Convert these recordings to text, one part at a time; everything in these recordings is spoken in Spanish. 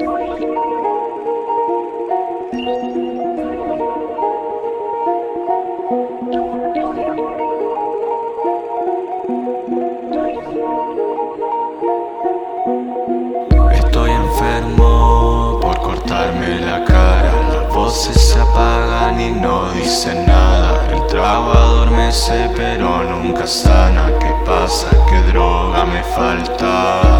Estoy enfermo por cortarme la cara. Las voces se apagan y no dicen nada. El trago adormece pero nunca sana. ¿Qué pasa? ¿Qué droga me falta?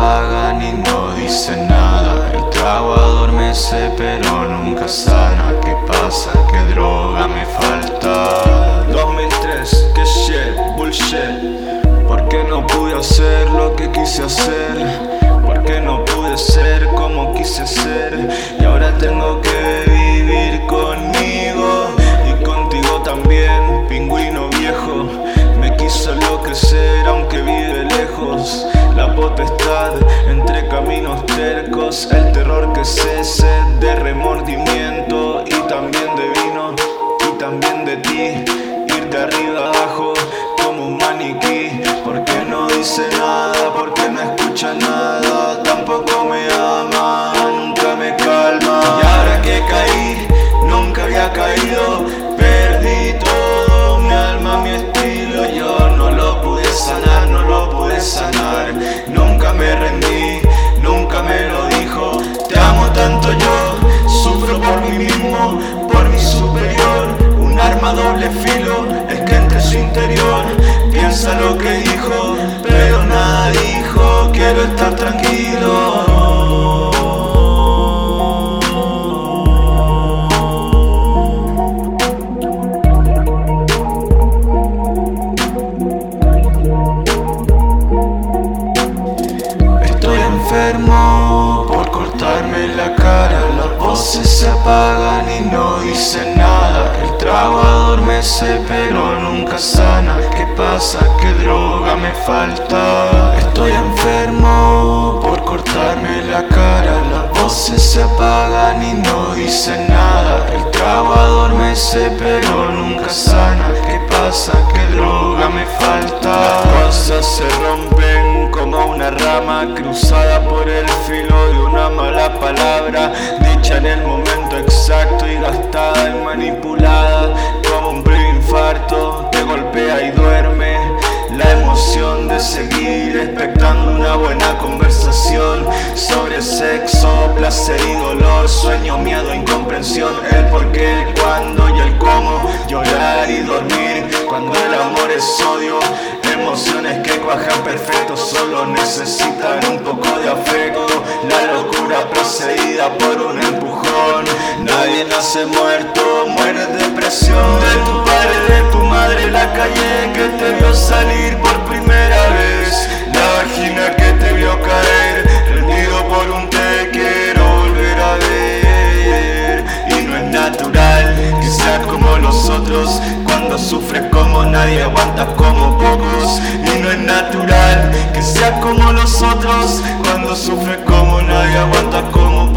Apagan y no dicen nada. El trago adormece pero nunca sana. ¿Qué pasa? ¿Qué droga me falta? 2003, que shit, bullshit. ¿Por qué no pude hacer lo que quise hacer? ¿Por qué no pude ser como quise ser? Y ahora tengo que el terror que cese de remordimiento y también de vino y también de ti. Ir de arriba abajo como un maniquí. Porque no dice nada, porque es que entre su interior piensa lo que dijo, pero nada dijo. Quiero estar tranquilo. Estoy enfermo por cortarme la cara. Las voces se apagan y no dicen nada. Pero nunca sana. ¿Qué pasa? ¿Qué droga me falta? Estoy enfermo por cortarme la cara. Las voces se apagan y no dicen nada. El trago adormece pero nunca sana. ¿Qué pasa? ¿Qué droga me falta? cosas se rompen como una rama cruzada por el filo de una mala palabra, dicha en el momento exacto y gastada y manipulada el por qué, el cuándo y el cómo, llorar y dormir cuando el amor es odio. Emociones que cuajan perfecto, solo necesitan un poco de afecto. La locura procedida por un empujón. Nadie nace muerto, muere de depresión. Otros. Cuando sufres como nadie, aguantas como pocos. Y no es natural que seas como los otros. Cuando sufres como nadie, aguantas como